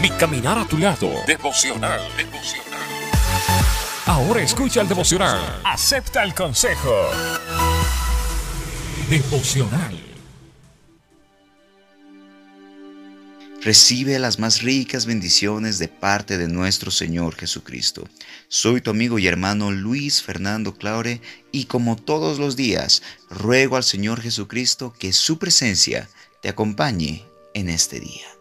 Mi caminar a tu lado. Devocional. Devocional. Ahora escucha el devocional. Acepta el consejo. Devocional. Recibe las más ricas bendiciones de parte de nuestro Señor Jesucristo. Soy tu amigo y hermano Luis Fernando Claure y como todos los días, ruego al Señor Jesucristo que su presencia te acompañe en este día.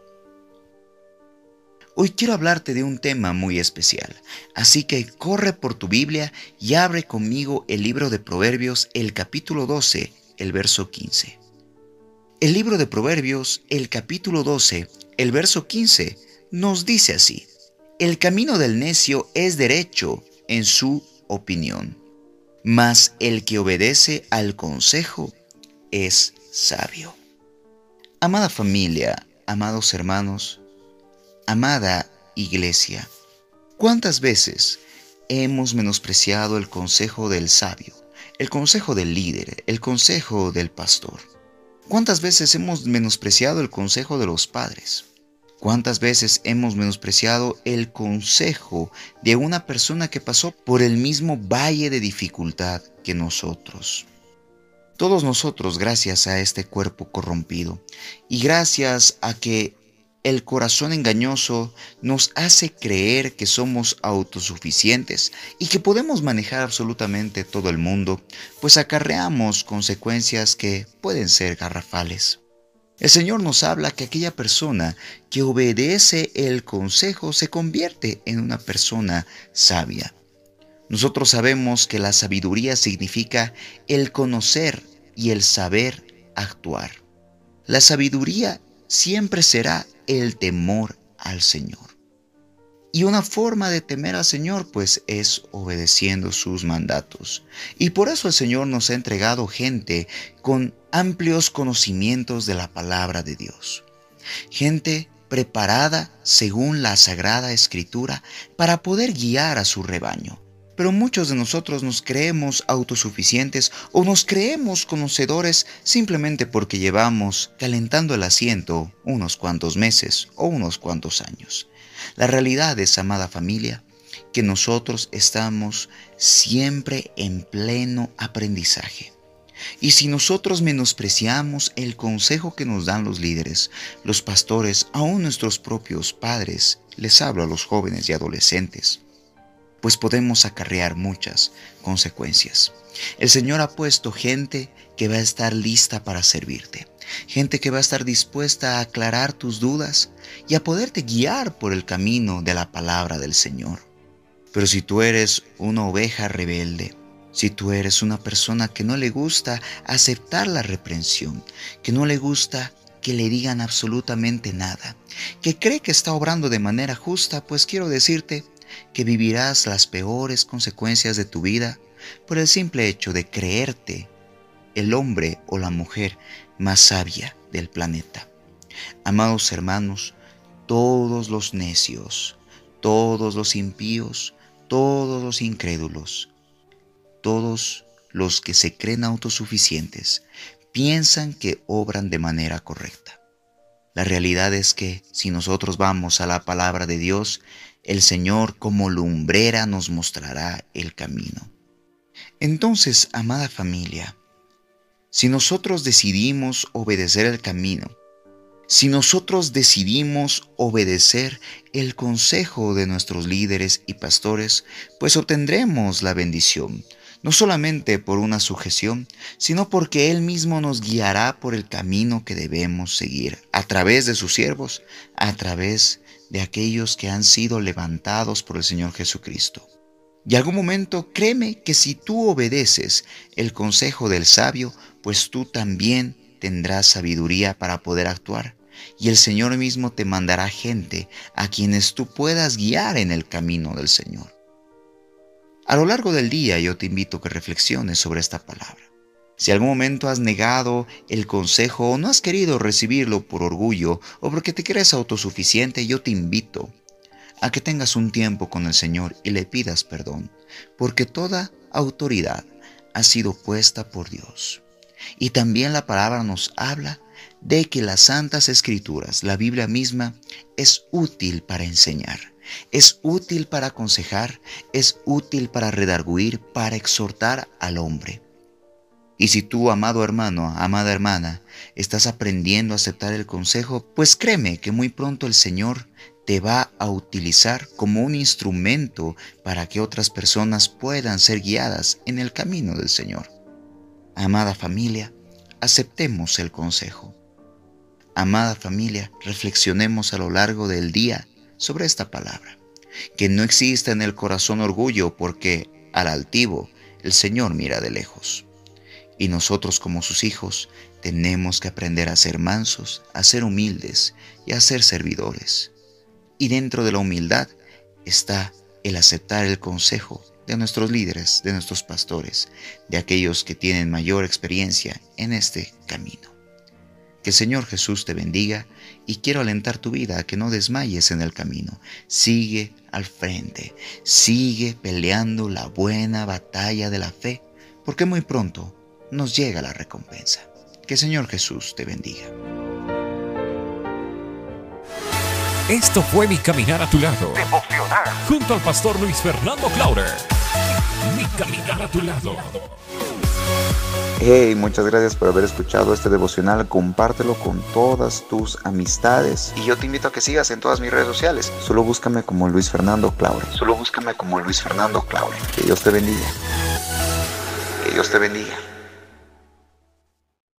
Hoy quiero hablarte de un tema muy especial, así que corre por tu Biblia y abre conmigo el libro de Proverbios, el capítulo 12, el verso 15. El libro de Proverbios, el capítulo 12, el verso 15, nos dice así, el camino del necio es derecho en su opinión, mas el que obedece al consejo es sabio. Amada familia, amados hermanos, amada iglesia, ¿cuántas veces hemos menospreciado el consejo del sabio, el consejo del líder, el consejo del pastor? ¿Cuántas veces hemos menospreciado el consejo de los padres? ¿Cuántas veces hemos menospreciado el consejo de una persona que pasó por el mismo valle de dificultad que nosotros? Todos nosotros, gracias a este cuerpo corrompido y gracias a que el corazón engañoso nos hace creer que somos autosuficientes y que podemos manejar absolutamente todo el mundo, pues acarreamos consecuencias que pueden ser garrafales. El Señor nos habla que aquella persona que obedece el consejo se convierte en una persona sabia. Nosotros sabemos que la sabiduría significa el conocer y el saber actuar. La sabiduría siempre será el temor al Señor. Y una forma de temer al Señor pues es obedeciendo sus mandatos. Y por eso el Señor nos ha entregado gente con amplios conocimientos de la palabra de Dios. Gente preparada según la sagrada escritura para poder guiar a su rebaño. Pero muchos de nosotros nos creemos autosuficientes o nos creemos conocedores simplemente porque llevamos calentando el asiento unos cuantos meses o unos cuantos años. La realidad es, amada familia, que nosotros estamos siempre en pleno aprendizaje. Y si nosotros menospreciamos el consejo que nos dan los líderes, los pastores, aún nuestros propios padres, les hablo a los jóvenes y adolescentes, pues podemos acarrear muchas consecuencias. El Señor ha puesto gente que va a estar lista para servirte, gente que va a estar dispuesta a aclarar tus dudas y a poderte guiar por el camino de la palabra del Señor. Pero si tú eres una oveja rebelde, si tú eres una persona que no le gusta aceptar la reprensión, que no le gusta que le digan absolutamente nada, que cree que está obrando de manera justa, pues quiero decirte, que vivirás las peores consecuencias de tu vida por el simple hecho de creerte el hombre o la mujer más sabia del planeta. Amados hermanos, todos los necios, todos los impíos, todos los incrédulos, todos los que se creen autosuficientes, piensan que obran de manera correcta. La realidad es que si nosotros vamos a la palabra de Dios, el Señor como lumbrera nos mostrará el camino. Entonces, amada familia, si nosotros decidimos obedecer el camino, si nosotros decidimos obedecer el consejo de nuestros líderes y pastores, pues obtendremos la bendición, no solamente por una sujeción, sino porque Él mismo nos guiará por el camino que debemos seguir, a través de sus siervos, a través de aquellos que han sido levantados por el Señor Jesucristo. Y algún momento créeme que si tú obedeces el consejo del sabio, pues tú también tendrás sabiduría para poder actuar. Y el Señor mismo te mandará gente a quienes tú puedas guiar en el camino del Señor. A lo largo del día yo te invito a que reflexiones sobre esta palabra. Si algún momento has negado el consejo o no has querido recibirlo por orgullo o porque te crees autosuficiente, yo te invito a que tengas un tiempo con el Señor y le pidas perdón, porque toda autoridad ha sido puesta por Dios. Y también la palabra nos habla de que las santas escrituras, la Biblia misma, es útil para enseñar, es útil para aconsejar, es útil para redarguir, para exhortar al hombre. Y si tú, amado hermano, amada hermana, estás aprendiendo a aceptar el consejo, pues créeme que muy pronto el Señor te va a utilizar como un instrumento para que otras personas puedan ser guiadas en el camino del Señor. Amada familia, aceptemos el consejo. Amada familia, reflexionemos a lo largo del día sobre esta palabra. Que no exista en el corazón orgullo porque al altivo el Señor mira de lejos. Y nosotros como sus hijos tenemos que aprender a ser mansos, a ser humildes y a ser servidores. Y dentro de la humildad está el aceptar el consejo de nuestros líderes, de nuestros pastores, de aquellos que tienen mayor experiencia en este camino. Que el Señor Jesús te bendiga y quiero alentar tu vida a que no desmayes en el camino. Sigue al frente, sigue peleando la buena batalla de la fe, porque muy pronto nos llega la recompensa. Que el Señor Jesús te bendiga. Esto fue Mi Caminar a tu lado. Junto al pastor Luis Fernando Clauder. Mi Caminar a tu lado. Hey, muchas gracias por haber escuchado este devocional. Compártelo con todas tus amistades. Y yo te invito a que sigas en todas mis redes sociales. Solo búscame como Luis Fernando Claude. Solo búscame como Luis Fernando Claude. Que Dios te bendiga. Que Dios te bendiga.